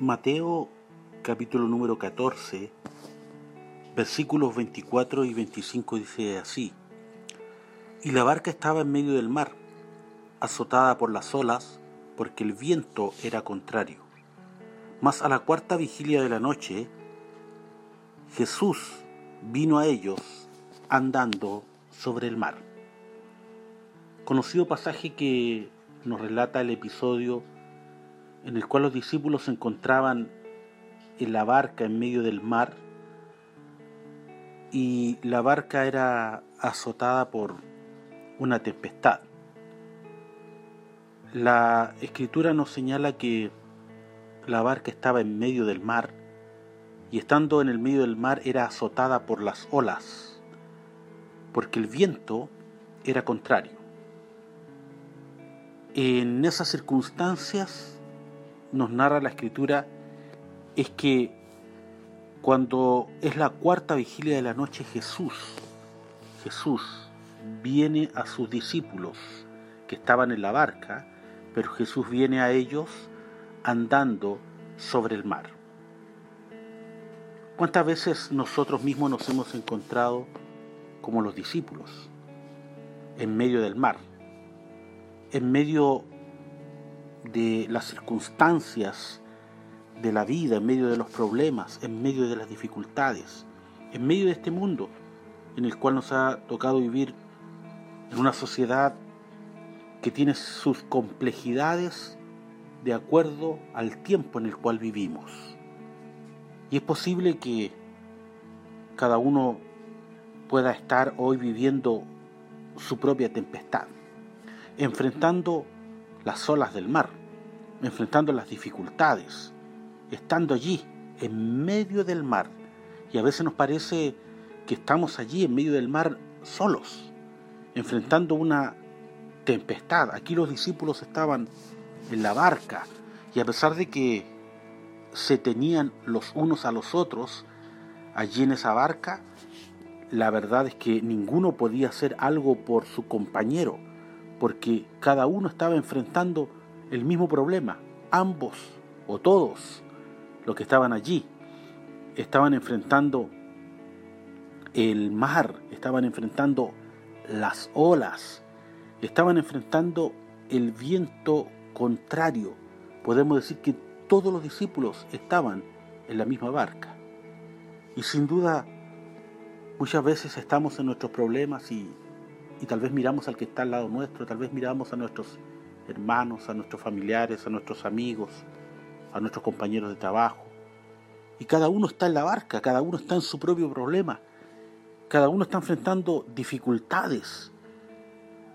Mateo capítulo número 14, versículos 24 y 25 dice así, y la barca estaba en medio del mar, azotada por las olas, porque el viento era contrario. Mas a la cuarta vigilia de la noche, Jesús vino a ellos andando sobre el mar. Conocido pasaje que nos relata el episodio en el cual los discípulos se encontraban en la barca en medio del mar y la barca era azotada por una tempestad. La escritura nos señala que la barca estaba en medio del mar y estando en el medio del mar era azotada por las olas, porque el viento era contrario. En esas circunstancias nos narra la escritura es que cuando es la cuarta vigilia de la noche Jesús, Jesús viene a sus discípulos que estaban en la barca, pero Jesús viene a ellos andando sobre el mar. ¿Cuántas veces nosotros mismos nos hemos encontrado como los discípulos, en medio del mar, en medio de las circunstancias de la vida, en medio de los problemas, en medio de las dificultades, en medio de este mundo en el cual nos ha tocado vivir en una sociedad que tiene sus complejidades de acuerdo al tiempo en el cual vivimos. Y es posible que cada uno pueda estar hoy viviendo su propia tempestad, enfrentando las olas del mar, enfrentando las dificultades, estando allí, en medio del mar. Y a veces nos parece que estamos allí, en medio del mar, solos, enfrentando una tempestad. Aquí los discípulos estaban en la barca y a pesar de que se tenían los unos a los otros allí en esa barca, la verdad es que ninguno podía hacer algo por su compañero porque cada uno estaba enfrentando el mismo problema. Ambos o todos los que estaban allí estaban enfrentando el mar, estaban enfrentando las olas, estaban enfrentando el viento contrario. Podemos decir que todos los discípulos estaban en la misma barca. Y sin duda, muchas veces estamos en nuestros problemas y y tal vez miramos al que está al lado nuestro, tal vez miramos a nuestros hermanos, a nuestros familiares, a nuestros amigos, a nuestros compañeros de trabajo. Y cada uno está en la barca, cada uno está en su propio problema, cada uno está enfrentando dificultades,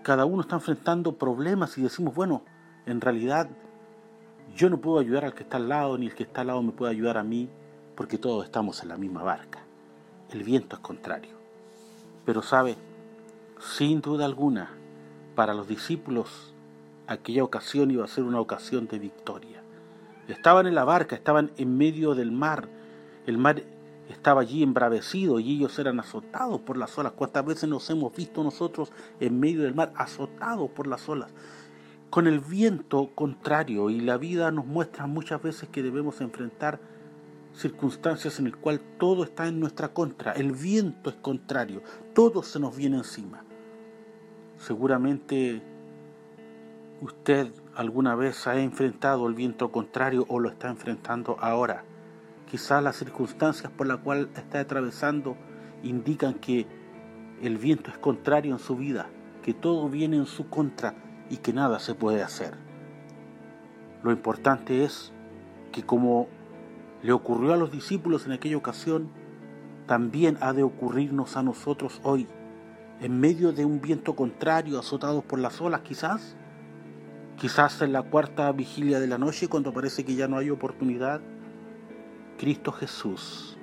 cada uno está enfrentando problemas y decimos, bueno, en realidad yo no puedo ayudar al que está al lado, ni el que está al lado me puede ayudar a mí, porque todos estamos en la misma barca. El viento es contrario. Pero sabe, sin duda alguna, para los discípulos aquella ocasión iba a ser una ocasión de victoria. Estaban en la barca, estaban en medio del mar. El mar estaba allí embravecido y ellos eran azotados por las olas. ¿Cuántas veces nos hemos visto nosotros en medio del mar azotados por las olas? Con el viento contrario y la vida nos muestra muchas veces que debemos enfrentar circunstancias en el cual todo está en nuestra contra, el viento es contrario, todo se nos viene encima. Seguramente usted alguna vez ha enfrentado el viento contrario o lo está enfrentando ahora. Quizás las circunstancias por las cuales está atravesando indican que el viento es contrario en su vida, que todo viene en su contra y que nada se puede hacer. Lo importante es que como le ocurrió a los discípulos en aquella ocasión, también ha de ocurrirnos a nosotros hoy en medio de un viento contrario, azotados por las olas quizás, quizás en la cuarta vigilia de la noche, cuando parece que ya no hay oportunidad, Cristo Jesús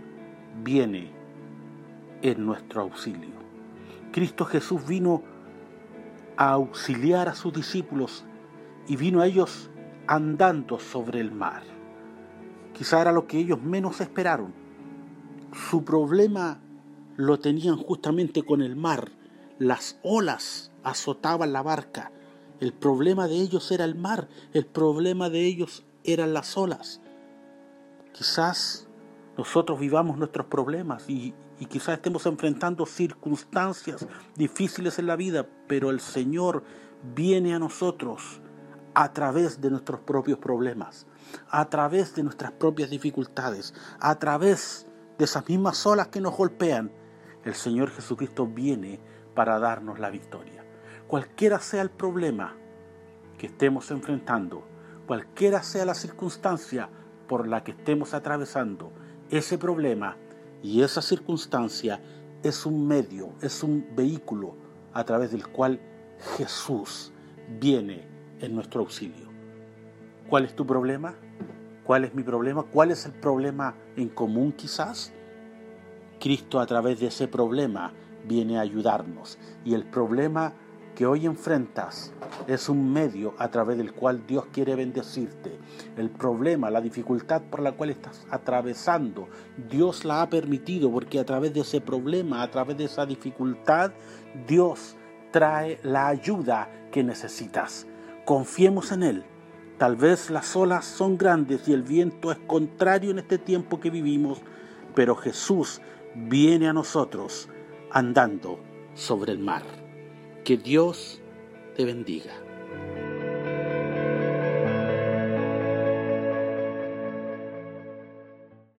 viene en nuestro auxilio. Cristo Jesús vino a auxiliar a sus discípulos y vino a ellos andando sobre el mar. Quizá era lo que ellos menos esperaron. Su problema lo tenían justamente con el mar, las olas azotaban la barca. El problema de ellos era el mar, el problema de ellos eran las olas. Quizás nosotros vivamos nuestros problemas y, y quizás estemos enfrentando circunstancias difíciles en la vida, pero el Señor viene a nosotros a través de nuestros propios problemas, a través de nuestras propias dificultades, a través de esas mismas olas que nos golpean. El Señor Jesucristo viene para darnos la victoria. Cualquiera sea el problema que estemos enfrentando, cualquiera sea la circunstancia por la que estemos atravesando, ese problema y esa circunstancia es un medio, es un vehículo a través del cual Jesús viene en nuestro auxilio. ¿Cuál es tu problema? ¿Cuál es mi problema? ¿Cuál es el problema en común quizás? Cristo a través de ese problema viene a ayudarnos y el problema que hoy enfrentas es un medio a través del cual Dios quiere bendecirte. El problema, la dificultad por la cual estás atravesando, Dios la ha permitido porque a través de ese problema, a través de esa dificultad, Dios trae la ayuda que necesitas. Confiemos en Él. Tal vez las olas son grandes y el viento es contrario en este tiempo que vivimos, pero Jesús viene a nosotros andando sobre el mar. Que Dios te bendiga.